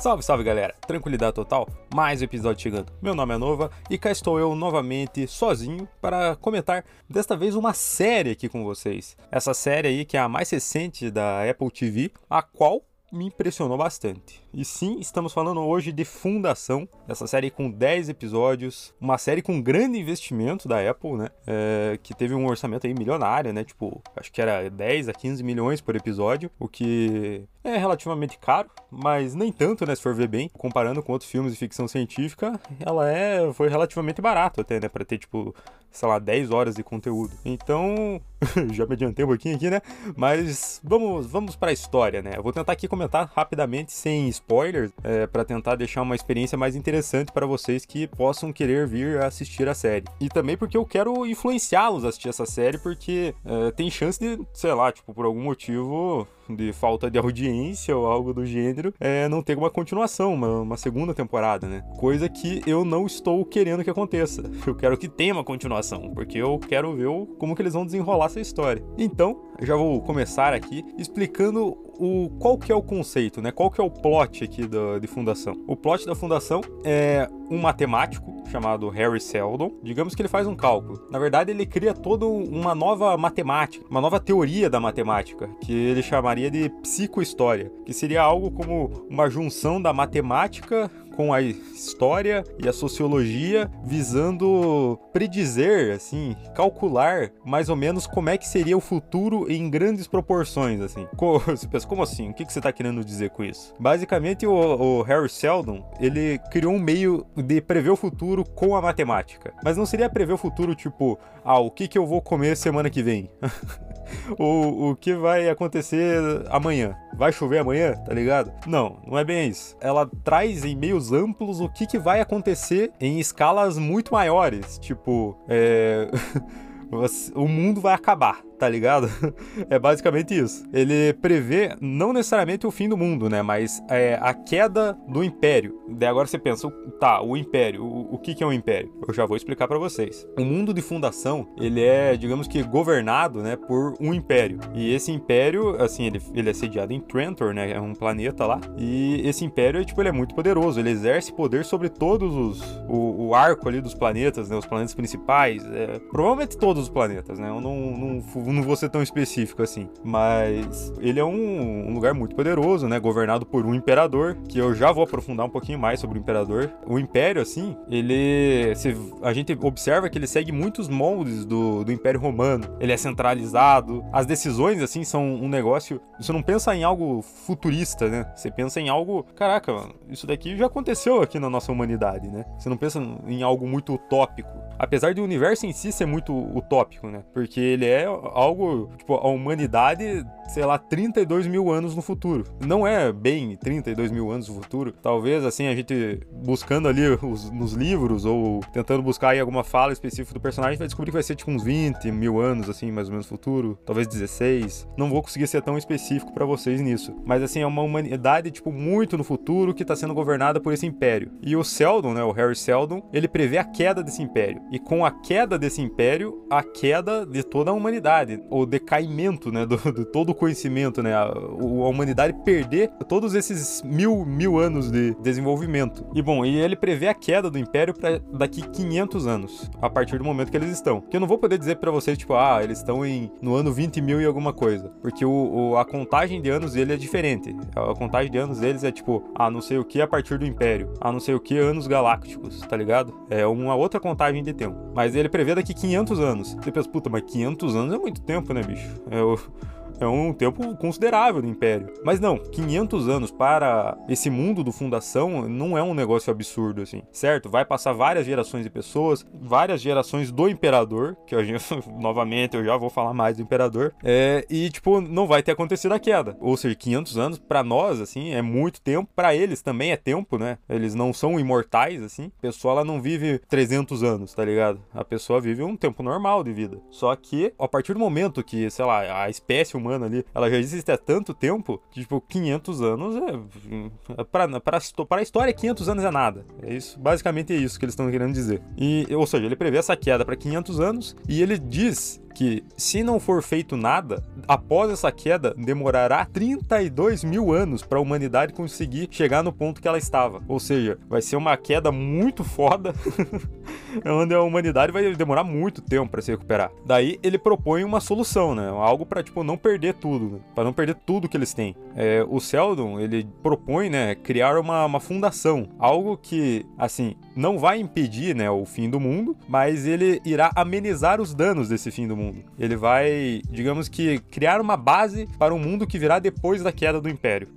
Salve, salve galera! Tranquilidade total? Mais um episódio chegando. Meu nome é Nova e cá estou eu novamente sozinho para comentar desta vez uma série aqui com vocês. Essa série aí que é a mais recente da Apple TV, a qual me impressionou bastante. E sim, estamos falando hoje de Fundação, essa série com 10 episódios, uma série com grande investimento da Apple, né? É, que teve um orçamento aí milionário, né? Tipo, acho que era 10 a 15 milhões por episódio, o que é relativamente caro, mas nem tanto, né? Se for ver bem, comparando com outros filmes de ficção científica, ela é foi relativamente barato até, né? Para ter, tipo, sei lá, 10 horas de conteúdo. Então, já me adiantei um pouquinho aqui, né? Mas vamos, vamos para a história, né? Eu vou tentar aqui comentar rapidamente, sem spoilers, é, para tentar deixar uma experiência mais interessante para vocês que possam querer vir assistir a série. E também porque eu quero influenciá-los a assistir essa série, porque é, tem chance de, sei lá, tipo, por algum motivo de falta de audiência ou algo do gênero, é, não ter uma continuação, uma, uma, segunda temporada, né? Coisa que eu não estou querendo que aconteça. Eu quero que tenha uma continuação, porque eu quero ver como que eles vão desenrolar essa história. Então, já vou começar aqui explicando o qual que é o conceito, né? Qual que é o plot aqui da, de Fundação? O plot da Fundação é um matemático chamado Harry Seldon. Digamos que ele faz um cálculo. Na verdade, ele cria toda uma nova matemática, uma nova teoria da matemática, que ele chamaria de psicohistória, que seria algo como uma junção da matemática com a história e a sociologia, visando predizer, assim, calcular mais ou menos como é que seria o futuro em grandes proporções, assim. Você pensa, como assim? O que você está querendo dizer com isso? Basicamente, o, o Harry Seldon, ele criou um meio de prever o futuro com a matemática. Mas não seria prever o futuro, tipo, ah, o que, que eu vou comer semana que vem? o, o que vai acontecer amanhã. Vai chover amanhã, tá ligado? Não, não é bem isso. Ela traz em meios amplos o que, que vai acontecer em escalas muito maiores. Tipo, é. o mundo vai acabar tá ligado? é basicamente isso. Ele prevê não necessariamente o fim do mundo, né? Mas é, a queda do império. Daí agora você pensa, tá, o império, o, o que, que é um império? Eu já vou explicar para vocês. O mundo de fundação, ele é, digamos que, governado, né, por um império. E esse império, assim, ele, ele é sediado em Trantor, né? É um planeta lá. E esse império, tipo, ele é muito poderoso. Ele exerce poder sobre todos os. O, o arco ali dos planetas, né? Os planetas principais. É, provavelmente todos os planetas, né? Eu não, não não vou ser tão específico assim. Mas ele é um, um, lugar muito poderoso, né? Governado por um imperador, que eu já vou aprofundar um pouquinho mais sobre o imperador. O império, assim, ele. Se, a gente observa que ele segue muitos moldes do, do Império Romano. Ele é centralizado. As decisões, assim, são um negócio. Você não pensa em algo futurista, né? Você pensa em algo. Caraca, mano, isso daqui já aconteceu aqui na nossa humanidade, né? Você não pensa em algo muito utópico. Apesar do universo em si ser muito utópico, né? Porque ele é algo, tipo, a humanidade, sei lá, 32 mil anos no futuro. Não é bem 32 mil anos no futuro. Talvez, assim, a gente buscando ali os, nos livros ou tentando buscar aí alguma fala específica do personagem, vai descobrir que vai ser tipo uns 20 mil anos, assim, mais ou menos futuro. Talvez 16. Não vou conseguir ser tão específico para vocês nisso. Mas, assim, é uma humanidade, tipo, muito no futuro que tá sendo governada por esse império. E o Seldon, né, o Harry Seldon, ele prevê a queda desse império. E com a queda desse império, a queda de toda a humanidade o decaimento, né, do, do todo o conhecimento, né, a, a, humanidade perder todos esses mil, mil anos de desenvolvimento. E bom, e ele prevê a queda do Império para daqui 500 anos, a partir do momento que eles estão. Que eu não vou poder dizer para vocês, tipo, ah, eles estão em, no ano 20 mil e alguma coisa, porque o, o, a contagem de anos dele é diferente. A contagem de anos deles é tipo, ah, não sei o que a partir do Império, ah, não sei o que anos galácticos, tá ligado? É uma outra contagem de tempo. Mas ele prevê daqui 500 anos. Você pensa, puta, mas 500 anos é muito tempo, né, bicho? É o é um tempo considerável do Império. Mas não, 500 anos para esse mundo do Fundação não é um negócio absurdo, assim, certo? Vai passar várias gerações de pessoas, várias gerações do Imperador, que novamente, eu já vou falar mais do Imperador, é, e, tipo, não vai ter acontecido a queda. Ou seja, 500 anos, para nós, assim, é muito tempo, para eles também é tempo, né? Eles não são imortais, assim. A pessoa, ela não vive 300 anos, tá ligado? A pessoa vive um tempo normal de vida. Só que, a partir do momento que, sei lá, a espécie humana humana ali, ela já existe há tanto tempo que, tipo, 500 anos é. Pra, pra, pra história, 500 anos é nada. É isso, basicamente é isso que eles estão querendo dizer. E, ou seja, ele prevê essa queda para 500 anos e ele diz que se não for feito nada, após essa queda, demorará 32 mil anos para a humanidade conseguir chegar no ponto que ela estava. Ou seja, vai ser uma queda muito foda, onde a humanidade vai demorar muito tempo para se recuperar. Daí ele propõe uma solução, né? Algo para tipo não perder tudo, né? para não perder tudo que eles têm. É, o Seldon ele propõe, né, criar uma, uma fundação, algo que assim não vai impedir, né, o fim do mundo, mas ele irá amenizar os danos desse fim do mundo. Ele vai, digamos que, criar uma base para um mundo que virá depois da queda do Império.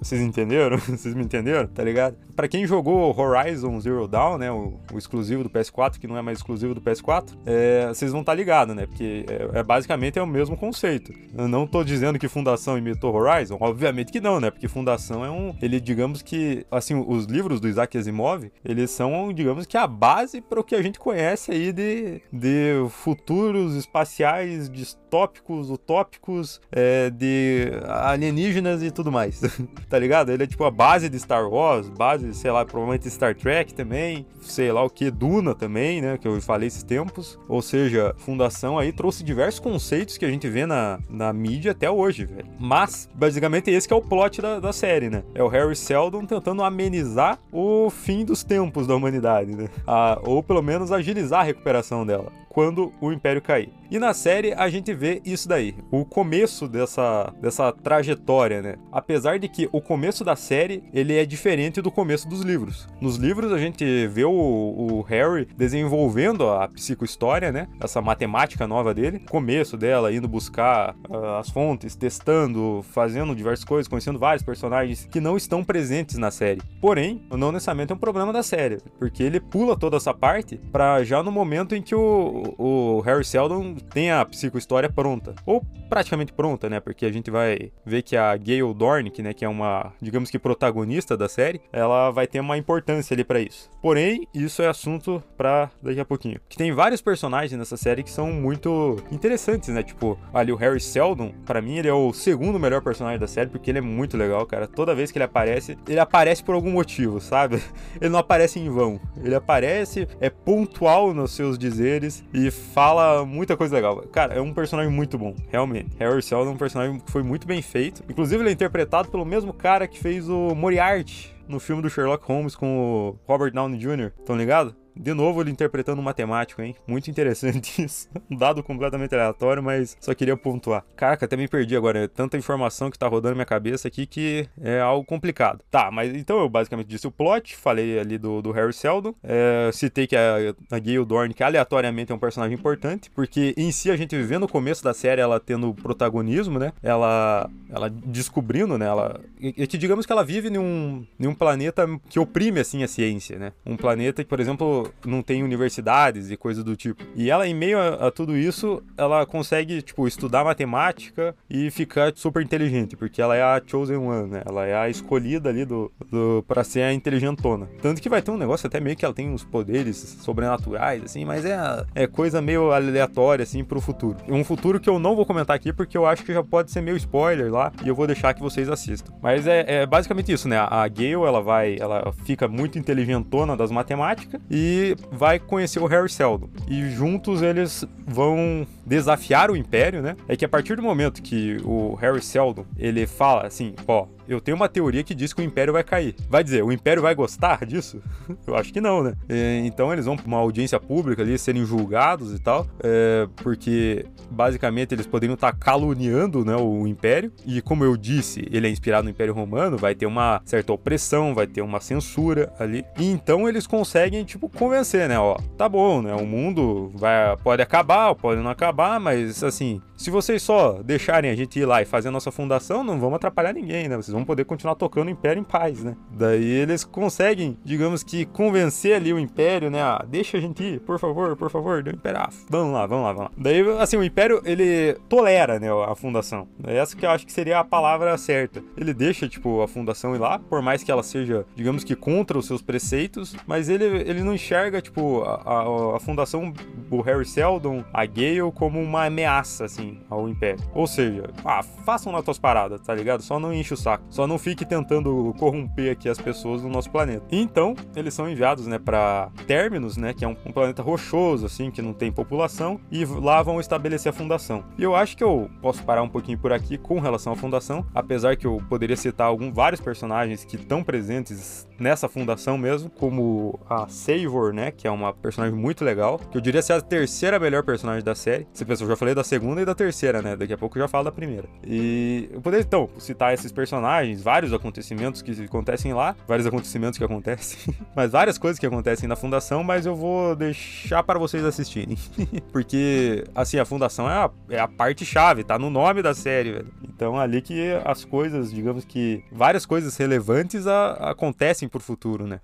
Vocês entenderam? Vocês me entenderam? Tá ligado? Para quem jogou Horizon Zero Dawn, né, o, o, exclusivo do PS4, que não é mais exclusivo do PS4, é, vocês vão estar tá ligados, né? Porque é, é, basicamente é o mesmo conceito. Eu não tô dizendo que Fundação imitou Horizon, obviamente que não, né? Porque Fundação é um, ele digamos que, assim, os livros do Isaac Asimov, eles são, digamos que a base para o que a gente conhece aí de, de futuros espaciais distópicos, utópicos, é, de alienígenas e tudo mais, tá ligado? Ele é tipo a base de Star Wars, base, sei lá, provavelmente Star Trek também, sei lá o que, Duna também, né, que eu falei esses tempos. Ou seja, Fundação aí trouxe diversos conceitos que a gente vê na, na mídia até hoje, velho. Mas, basicamente, esse que é o plot da, da série, né? É o Harry Seldon tentando amenizar o fim dos tempos da humanidade, né? A, ou pelo menos agilizar a recuperação dela quando o Império cair. E na série a gente vê isso daí, o começo dessa, dessa trajetória, né? Apesar de que o começo da série ele é diferente do começo dos livros. Nos livros a gente vê o, o Harry desenvolvendo a psicohistória, né? Essa matemática nova dele, começo dela indo buscar uh, as fontes, testando, fazendo diversas coisas, conhecendo vários personagens que não estão presentes na série. Porém, não necessariamente é um problema da série, porque ele pula toda essa parte para já no momento em que o, o, Harry Seldon tem a psicohistória pronta. Ou praticamente pronta, né? Porque a gente vai ver que a Gale Dornick, né, que é uma, digamos que protagonista da série, ela vai ter uma importância ali para isso. Porém, isso é assunto para daqui a pouquinho. Que tem vários personagens nessa série que são muito interessantes, né? Tipo, ali o Harry Seldon, para mim ele é o segundo melhor personagem da série porque ele é muito legal, cara. Toda vez que ele aparece, ele aparece por algum motivo, sabe? Ele não aparece em vão. Ele aparece, é pontual nos seus dizeres e fala muita coisa legal. Cara, é um personagem muito bom, realmente. Harry Seldon é um personagem que foi muito bem feito. Inclusive, ele é interpretado pelo mesmo cara que fez o Moriarty no filme do Sherlock Holmes com o Robert Downey Jr. Estão ligado? De novo, ele interpretando um matemático, hein? Muito interessante isso. Um dado completamente aleatório, mas só queria pontuar. Caraca, até me perdi agora. É tanta informação que tá rodando na minha cabeça aqui que é algo complicado. Tá, mas então eu basicamente disse o plot, falei ali do, do Harry Seldon, é, citei que a, a Gale Dorn, que aleatoriamente é um personagem importante, porque em si a gente vê no começo da série ela tendo protagonismo, né? Ela, ela descobrindo, né? Ela, e, que digamos que ela vive em um, em um planeta que oprime, assim, a ciência, né? Um planeta que, por exemplo, não tem universidades e coisas do tipo. E ela, em meio a, a, tudo isso, ela consegue, tipo, estudar matemática e ficar super inteligente, porque ela é a chosen one, né? Ela é a escolhida ali do, do para ser a inteligentona. Tanto que vai ter um negócio até meio que ela tem uns poderes sobrenaturais, assim, mas é, é coisa meio aleatória, assim, pro futuro. Um futuro que eu não vou comentar aqui, porque eu acho que já pode ser meio spoiler lá, e eu vou deixar que vocês assistam. Mas é, é basicamente isso, né? A Gale, ela vai, ela fica muito inteligentona das matemáticas e vai conhecer o Harry Seldon. E juntos eles vão desafiar o Império, né? É que a partir do momento que o Harry Seldon, ele fala assim, ó, eu tenho uma teoria que diz que o Império vai cair. Vai dizer, o Império vai gostar disso? eu acho que não, né? Então eles vão para uma audiência pública ali, serem julgados e tal, é, porque basicamente eles poderiam estar tá caluniando né, o Império. E como eu disse, ele é inspirado no Império Romano, vai ter uma certa opressão, vai ter uma censura ali. E então eles conseguem, tipo, convencer, né? Ó, tá bom, né? O mundo vai, pode acabar, pode não acabar, mas assim, se vocês só deixarem a gente ir lá e fazer a nossa fundação, não vamos atrapalhar ninguém, né? Vocês vão poder continuar tocando o Império em paz, né? Daí eles conseguem, digamos que, convencer ali o Império, né? Ah, deixa a gente ir, por favor, por favor, deu Império. Ah, vamos lá, vamos lá, vamos lá. Daí, assim, o Império, ele tolera, né, a fundação. É essa que eu acho que seria a palavra certa. Ele deixa, tipo, a fundação ir lá, por mais que ela seja, digamos que, contra os seus preceitos, mas ele, ele não enxerga enxerga, tipo, a, a, a fundação, o Harry Seldon, a Gale, como uma ameaça, assim, ao Império. Ou seja, ah, façam nas tuas paradas, tá ligado? Só não enche o saco. Só não fique tentando corromper aqui as pessoas do nosso planeta. Então, eles são enviados, né, pra Terminus, né, que é um, um planeta rochoso, assim, que não tem população, e lá vão estabelecer a fundação. E eu acho que eu posso parar um pouquinho por aqui com relação à fundação, apesar que eu poderia citar algum, vários personagens que estão presentes nessa fundação mesmo, como a Savor, né, que é uma personagem muito legal, que eu diria ser a terceira melhor personagem da série. Você pensa, eu já falei da segunda e da terceira, né? Daqui a pouco eu já falo da primeira. E eu poderia então citar esses personagens, vários acontecimentos que acontecem lá, vários acontecimentos que acontecem, mas várias coisas que acontecem na fundação, mas eu vou deixar para vocês assistirem. Porque, assim, a fundação é a, é a parte chave, tá no nome da série, velho. Então, ali que as coisas, digamos que várias coisas relevantes a, acontecem pro futuro, né?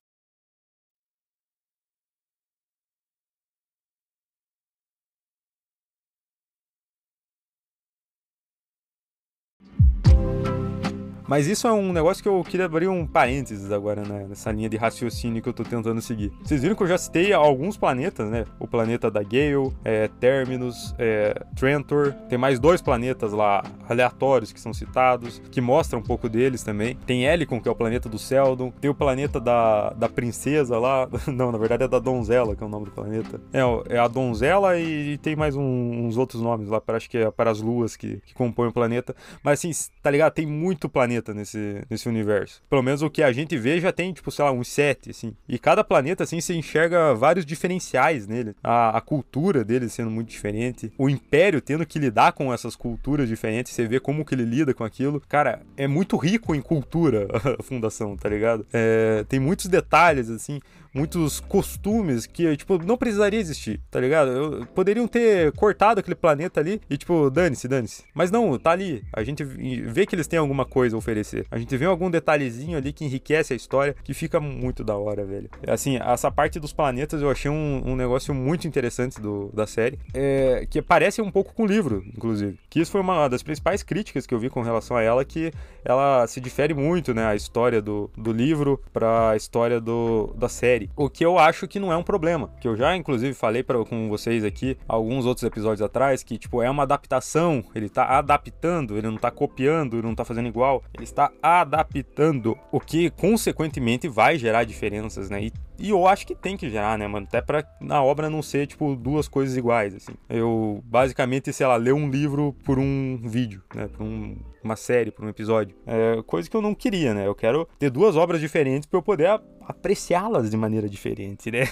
Mas isso é um negócio que eu queria abrir um parênteses agora, né? Nessa linha de raciocínio que eu tô tentando seguir. Vocês viram que eu já citei alguns planetas, né? O planeta da Gale, é, Terminus, é, Trantor. Tem mais dois planetas lá aleatórios que são citados, que mostram um pouco deles também. Tem Helicon, que é o planeta do Seldon. Tem o planeta da, da princesa lá. Não, na verdade é da Donzela, que é o nome do planeta. É, é a Donzela e, e tem mais um, uns outros nomes lá, para, acho que é para as luas que, que compõem o planeta. Mas assim, tá ligado? Tem muito planeta planeta nesse, nesse universo. Pelo menos o que a gente vê já tem, tipo, sei lá, uns sete, assim. E cada planeta, assim, você enxerga vários diferenciais nele. A, a cultura dele sendo muito diferente. O Império tendo que lidar com essas culturas diferentes. Você vê como que ele lida com aquilo. Cara, é muito rico em cultura a Fundação, tá ligado? É, tem muitos detalhes, assim muitos costumes que, tipo, não precisaria existir, tá ligado? Eu, poderiam ter cortado aquele planeta ali e, tipo, dane-se, dane-se. Mas não, tá ali. A gente vê que eles têm alguma coisa a oferecer. A gente vê algum detalhezinho ali que enriquece a história, que fica muito da hora, velho. Assim, essa parte dos planetas eu achei um, um negócio muito interessante do, da série, é, que parece um pouco com o livro, inclusive. Que isso foi uma das principais críticas que eu vi com relação a ela, que ela se difere muito, né, a história do, do livro pra história do, da série. O que eu acho que não é um problema. Que eu já, inclusive, falei pra, com vocês aqui alguns outros episódios atrás, que, tipo, é uma adaptação. Ele tá adaptando, ele não tá copiando, ele não tá fazendo igual. Ele está adaptando. O que, consequentemente, vai gerar diferenças, né? E e eu acho que tem que gerar, né, mano? Até pra na obra não ser, tipo, duas coisas iguais, assim. Eu, basicamente, sei lá, ler um livro por um vídeo, né? Por um, uma série, por um episódio. É coisa que eu não queria, né? Eu quero ter duas obras diferentes para eu poder apreciá-las de maneira diferente, né?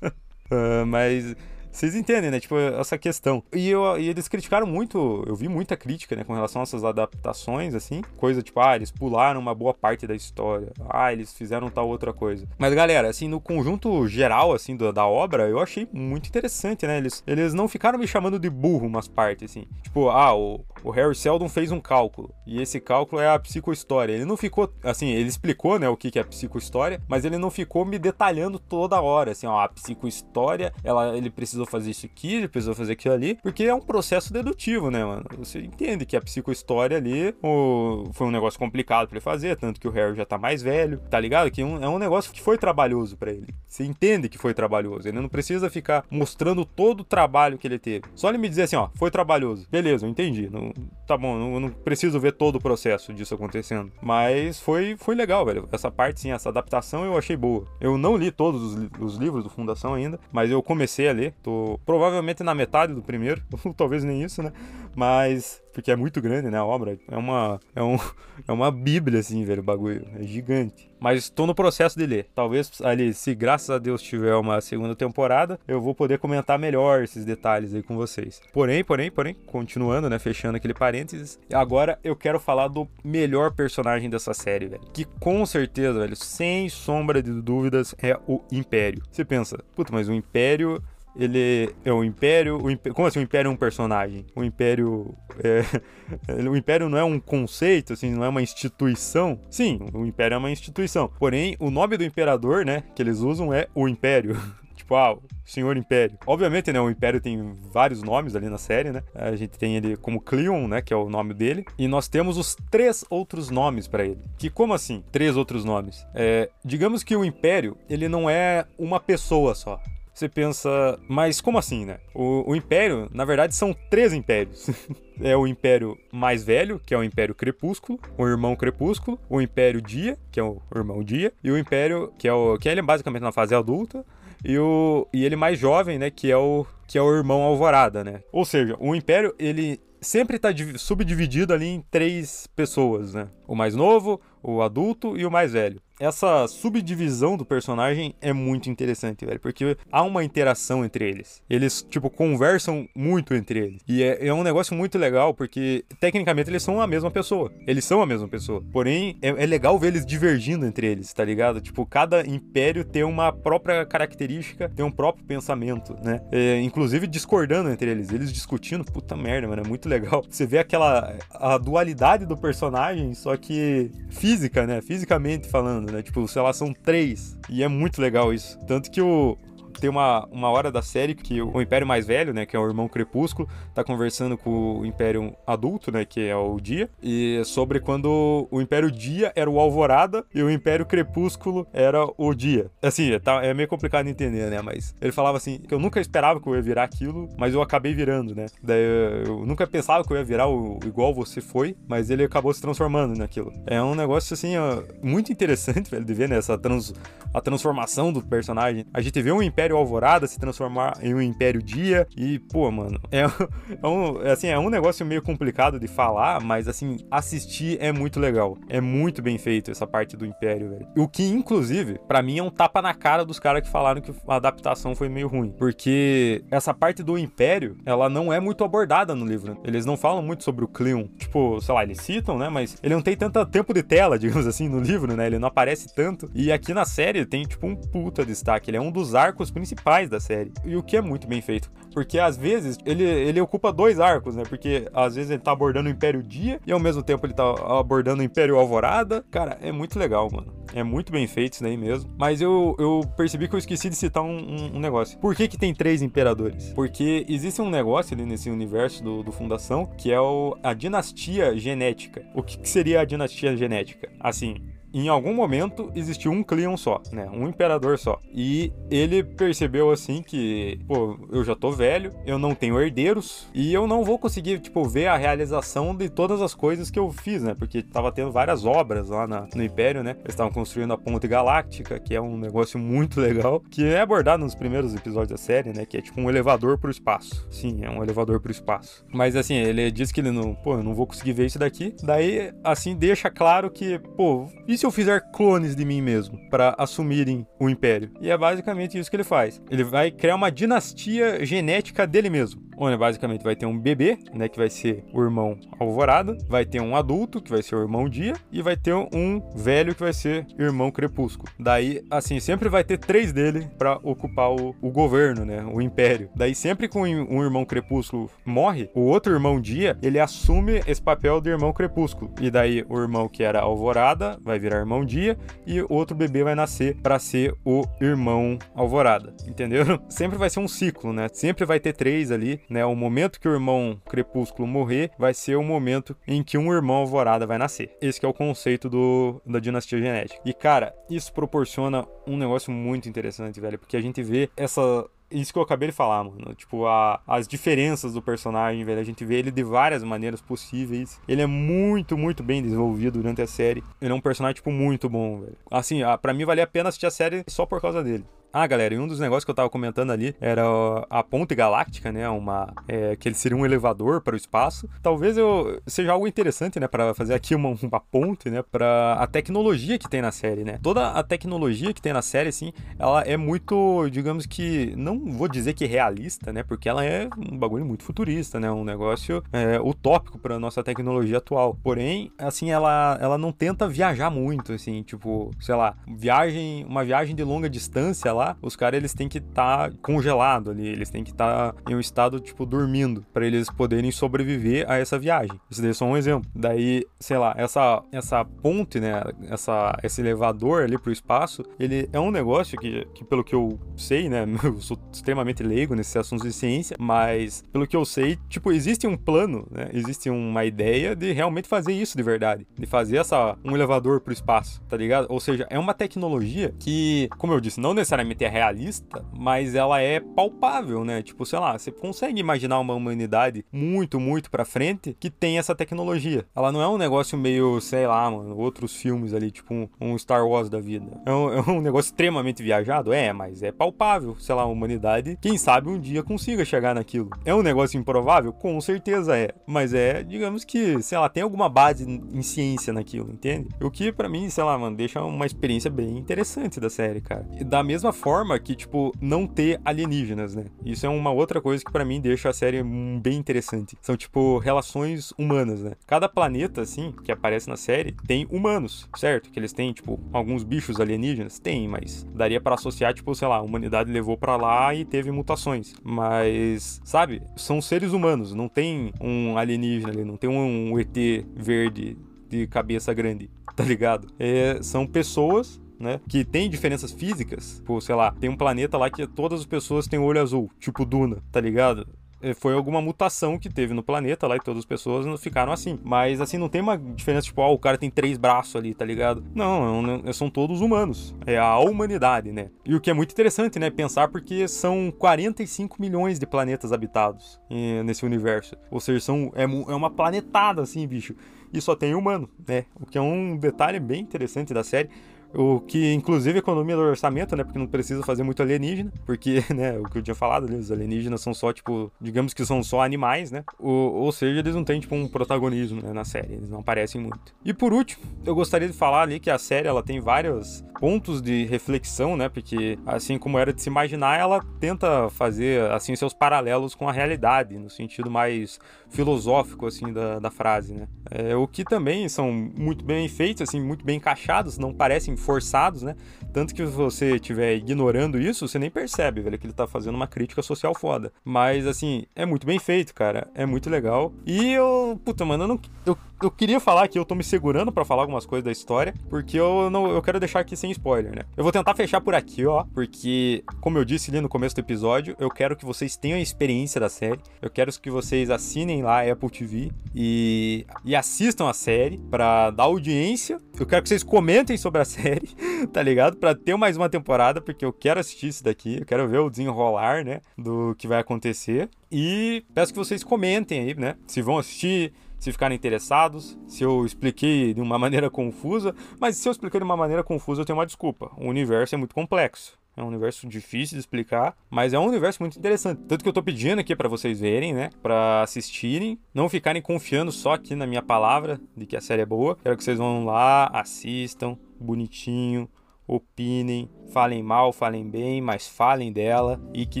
uh, mas vocês entendem, né? Tipo, essa questão. E, eu, e eles criticaram muito, eu vi muita crítica, né, com relação a essas adaptações, assim. Coisa tipo, ah, eles pularam uma boa parte da história. Ah, eles fizeram tal outra coisa. Mas, galera, assim, no conjunto geral, assim, da, da obra, eu achei muito interessante, né? Eles, eles não ficaram me chamando de burro umas partes, assim. Tipo, ah, o, o Harry Seldon fez um cálculo. E esse cálculo é a psicohistória. Ele não ficou, assim, ele explicou, né, o que, que é psicohistória, mas ele não ficou me detalhando toda hora, assim, ó, a psicohistória, ela, ele precisou precisou fazer isso aqui, ele precisou fazer aquilo ali, porque é um processo dedutivo, né, mano? Você entende que a psicohistória ali o, foi um negócio complicado para ele fazer, tanto que o Harry já tá mais velho, tá ligado? Que um, é um negócio que foi trabalhoso para ele. Você entende que foi trabalhoso. Ele não precisa ficar mostrando todo o trabalho que ele teve. Só ele me dizer assim, ó, foi trabalhoso. Beleza, eu entendi. Não, tá bom, não, não preciso ver todo o processo disso acontecendo. Mas foi, foi legal, velho. Essa parte, sim, essa adaptação eu achei boa. Eu não li todos os, os livros do Fundação ainda, mas eu comecei a ler. Tô provavelmente na metade do primeiro, talvez nem isso, né? Mas porque é muito grande, né, a obra. É uma é, um, é uma bíblia assim, velho, o bagulho, é gigante. Mas estou no processo de ler. Talvez ali, se graças a Deus tiver uma segunda temporada, eu vou poder comentar melhor esses detalhes aí com vocês. Porém, porém, porém, continuando, né, fechando aquele parênteses, agora eu quero falar do melhor personagem dessa série, velho. Que com certeza, velho, sem sombra de dúvidas, é o Império. Você pensa, puta, mas o Império ele é o Império. O Império como assim o Império é um personagem? O Império. É, o Império não é um conceito, assim, não é uma instituição. Sim, o Império é uma instituição. Porém, o nome do imperador, né, que eles usam é o Império. tipo, ah, Senhor Império. Obviamente, né, o Império tem vários nomes ali na série, né? A gente tem ele como Cleon, né, que é o nome dele, e nós temos os três outros nomes para ele. Que como assim? Três outros nomes. É, digamos que o Império, ele não é uma pessoa só você pensa, mas como assim, né? O, o Império, na verdade, são três impérios. é o Império mais velho, que é o Império Crepúsculo, o Irmão Crepúsculo, o Império Dia, que é o Irmão Dia, e o Império, que é o que ele é basicamente na fase adulta, e o e ele mais jovem, né, que é o que é o Irmão Alvorada, né? Ou seja, o Império ele sempre está subdividido ali em três pessoas, né? O mais novo, o adulto e o mais velho essa subdivisão do personagem é muito interessante, velho, porque há uma interação entre eles. Eles, tipo, conversam muito entre eles. E é, é um negócio muito legal, porque tecnicamente eles são a mesma pessoa. Eles são a mesma pessoa. Porém, é, é legal ver eles divergindo entre eles, tá ligado? Tipo, cada império tem uma própria característica, tem um próprio pensamento, né? É, inclusive discordando entre eles, eles discutindo, puta merda, mano, é muito legal. Você vê aquela a dualidade do personagem, só que física, né? Fisicamente falando né? Tipo, sei lá, são três. E é muito legal isso. Tanto que o, tem uma, uma hora da série que o Império mais velho, né, que é o irmão Crepúsculo, tá conversando com o Império adulto, né, que é o Dia, e sobre quando o Império Dia era o Alvorada e o Império Crepúsculo era o Dia. Assim, tá, é meio complicado de entender, né, mas ele falava assim, que eu nunca esperava que eu ia virar aquilo, mas eu acabei virando, né. Daí eu nunca pensava que eu ia virar o igual você foi, mas ele acabou se transformando naquilo. É um negócio, assim, muito interessante, velho, de ver, né, essa trans, a transformação do personagem. A gente vê um Império Império Alvorada se transformar em um Império Dia. E, pô, mano, é, é, um, assim, é um negócio meio complicado de falar, mas, assim, assistir é muito legal. É muito bem feito essa parte do Império, velho. O que, inclusive, para mim é um tapa na cara dos caras que falaram que a adaptação foi meio ruim. Porque essa parte do Império, ela não é muito abordada no livro. Eles não falam muito sobre o Cleon. Tipo, sei lá, eles citam, né? Mas ele não tem tanto tempo de tela, digamos assim, no livro, né? Ele não aparece tanto. E aqui na série tem, tipo, um puta destaque. Ele é um dos arcos principais da série. E o que é muito bem feito. Porque às vezes ele, ele ocupa dois arcos, né? Porque às vezes ele tá abordando o Império Dia e ao mesmo tempo ele tá abordando o Império Alvorada. Cara, é muito legal, mano. É muito bem feito isso daí mesmo. Mas eu, eu percebi que eu esqueci de citar um, um, um negócio. Por que, que tem três imperadores? Porque existe um negócio ali nesse universo do, do Fundação que é o, a dinastia genética. O que, que seria a dinastia genética? Assim, em algum momento existiu um Cleon só, né? Um imperador só. E ele percebeu assim que, pô, eu já tô velho, eu não tenho herdeiros e eu não vou conseguir, tipo, ver a realização de todas as coisas que eu fiz, né? Porque tava tendo várias obras lá na, no Império, né? Eles estavam construindo a Ponte Galáctica, que é um negócio muito legal, que é abordado nos primeiros episódios da série, né? Que é tipo um elevador pro espaço. Sim, é um elevador pro espaço. Mas assim, ele diz que ele não, pô, eu não vou conseguir ver isso daqui. Daí, assim, deixa claro que, pô, e se eu fizer clones de mim mesmo para assumirem o império? E é basicamente isso que ele faz. Ele vai criar uma dinastia genética dele mesmo onde basicamente vai ter um bebê, né, que vai ser o irmão Alvorada, vai ter um adulto, que vai ser o irmão Dia, e vai ter um velho, que vai ser irmão Crepúsculo. Daí, assim, sempre vai ter três dele para ocupar o, o, governo, né, o império. Daí, sempre que um, irmão Crepúsculo morre, o outro irmão Dia, ele assume esse papel de irmão Crepúsculo. E daí, o irmão que era Alvorada vai virar irmão Dia, e outro bebê vai nascer para ser o irmão Alvorada, entenderam? Sempre vai ser um ciclo, né? Sempre vai ter três ali né? O momento que o irmão Crepúsculo morrer vai ser o momento em que um irmão Alvorada vai nascer. Esse é o conceito do, da dinastia genética. E cara, isso proporciona um negócio muito interessante, velho, porque a gente vê essa isso que eu acabei de falar, mano. Tipo, a, as diferenças do personagem, velho. A gente vê ele de várias maneiras possíveis. Ele é muito, muito bem desenvolvido durante a série. Ele é um personagem, tipo, muito bom, velho. Assim, para mim valia a pena assistir a série só por causa dele. Ah, galera, e um dos negócios que eu tava comentando ali era a ponte galáctica, né? Uma, é, que ele seria um elevador para o espaço. Talvez eu seja algo interessante, né? Para fazer aqui uma, uma ponte, né? Para a tecnologia que tem na série, né? Toda a tecnologia que tem na série, assim, ela é muito, digamos que, não vou dizer que realista, né? Porque ela é um bagulho muito futurista, né? Um negócio é, utópico para nossa tecnologia atual. Porém, assim, ela, ela não tenta viajar muito, assim, tipo, sei lá, viagem, uma viagem de longa distância lá lá, os caras eles têm que estar tá congelado ali, eles têm que estar tá em um estado tipo dormindo para eles poderem sobreviver a essa viagem. Isso daí é só um exemplo. Daí, sei lá, essa essa ponte, né, essa esse elevador ali pro espaço, ele é um negócio que, que pelo que eu sei, né, eu sou extremamente leigo nesses assuntos de ciência, mas pelo que eu sei, tipo, existe um plano, né, existe uma ideia de realmente fazer isso de verdade, de fazer essa um elevador pro espaço, tá ligado? Ou seja, é uma tecnologia que, como eu disse, não necessariamente é realista, mas ela é palpável, né? Tipo, sei lá, você consegue imaginar uma humanidade muito, muito pra frente que tem essa tecnologia. Ela não é um negócio meio, sei lá, mano, outros filmes ali, tipo um, um Star Wars da vida. É um, é um, negócio extremamente viajado? É, mas é palpável. Sei lá, a humanidade, quem sabe um dia consiga chegar naquilo. É um negócio improvável? Com certeza é. Mas é, digamos que, sei lá, tem alguma base em ciência naquilo, entende? O que para mim, sei lá, mano, deixa uma experiência bem interessante da série, cara. E da mesma forma que, tipo, não ter alienígenas, né? Isso é uma outra coisa que para mim deixa a série bem interessante. São, tipo, relações humanas, né? Cada planeta, assim, que aparece na série, tem humanos, certo? Que eles têm, tipo, alguns bichos alienígenas? Tem, mas daria para associar, tipo, sei lá, a humanidade levou para lá e teve mutações. Mas, sabe? São seres humanos, não tem um alienígena ali, não tem um ET verde de cabeça grande, tá ligado? É, são pessoas né? Que tem diferenças físicas. Tipo, sei lá, tem um planeta lá que todas as pessoas têm olho azul, tipo Duna, tá ligado? É, foi alguma mutação que teve no planeta lá e todas as pessoas não ficaram assim. Mas assim, não tem uma diferença, tipo, ó, o cara tem três braços ali, tá ligado? Não, é são todos humanos. É a humanidade, né? E o que é muito interessante, né? Pensar porque são 45 milhões de planetas habitados nesse universo. Ou seja, são, é, é uma planetada, assim, bicho. E só tem humano, né? O que é um detalhe bem interessante da série o que inclusive economia do orçamento, né? Porque não precisa fazer muito alienígena, porque, né, o que eu tinha falado, né, os alienígenas são só, tipo, digamos que são só animais, né? Ou, ou seja, eles não têm, tipo, um protagonismo né, na série, eles não aparecem muito. E por último, eu gostaria de falar ali que a série, ela tem vários pontos de reflexão, né? Porque, assim como era de se imaginar, ela tenta fazer, assim, seus paralelos com a realidade, no sentido mais filosófico, assim, da, da frase, né? É, o que também são muito bem feitos, assim, muito bem encaixados, não parecem forçados, né? Tanto que se você estiver ignorando isso, você nem percebe, velho, que ele tá fazendo uma crítica social foda. Mas, assim, é muito bem feito, cara. É muito legal. E eu, puta, mano, eu, não, eu, eu queria falar que eu tô me segurando para falar algumas coisas da história, porque eu não eu quero deixar aqui sem spoiler, né? Eu vou tentar fechar por aqui, ó, porque, como eu disse ali no começo do episódio, eu quero que vocês tenham a experiência da série. Eu quero que vocês assinem lá a Apple TV e, e assistam a série para dar audiência. Eu quero que vocês comentem sobre a série tá ligado? Pra ter mais uma temporada, porque eu quero assistir isso daqui, eu quero ver o desenrolar, né, do que vai acontecer. E peço que vocês comentem aí, né, se vão assistir, se ficarem interessados, se eu expliquei de uma maneira confusa, mas se eu expliquei de uma maneira confusa, eu tenho uma desculpa. O universo é muito complexo. É um universo difícil de explicar, mas é um universo muito interessante. Tanto que eu tô pedindo aqui para vocês verem, né? Para assistirem, não ficarem confiando só aqui na minha palavra de que a série é boa. Quero que vocês vão lá, assistam, bonitinho, opinem, falem mal, falem bem, mas falem dela e que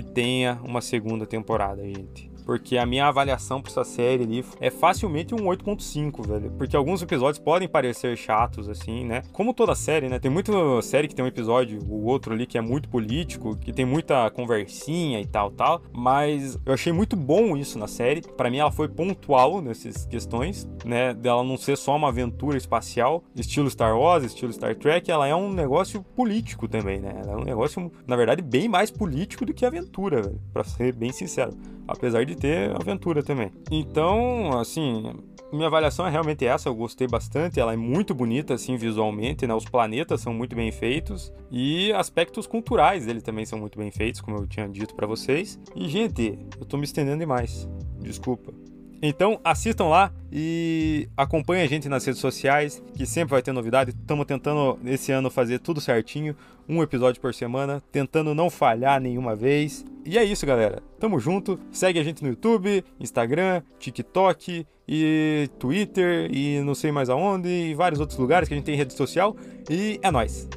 tenha uma segunda temporada, gente porque a minha avaliação pra essa série ali é facilmente um 8.5, velho. Porque alguns episódios podem parecer chatos, assim, né? Como toda série, né? Tem muita série que tem um episódio, o outro ali, que é muito político, que tem muita conversinha e tal, tal. Mas eu achei muito bom isso na série. Para mim, ela foi pontual nessas questões, né? Dela não ser só uma aventura espacial, estilo Star Wars, estilo Star Trek. Ela é um negócio político também, né? Ela é um negócio, na verdade, bem mais político do que aventura, velho. Pra ser bem sincero apesar de ter aventura também. Então, assim, minha avaliação é realmente essa, eu gostei bastante, ela é muito bonita assim visualmente, né? Os planetas são muito bem feitos e aspectos culturais dele também são muito bem feitos, como eu tinha dito para vocês. E gente, eu tô me estendendo demais. Desculpa. Então assistam lá e acompanhem a gente nas redes sociais, que sempre vai ter novidade. Estamos tentando esse ano fazer tudo certinho, um episódio por semana, tentando não falhar nenhuma vez. E é isso, galera. Tamo junto. Segue a gente no YouTube, Instagram, TikTok e Twitter e não sei mais aonde e vários outros lugares que a gente tem rede social. E é nóis.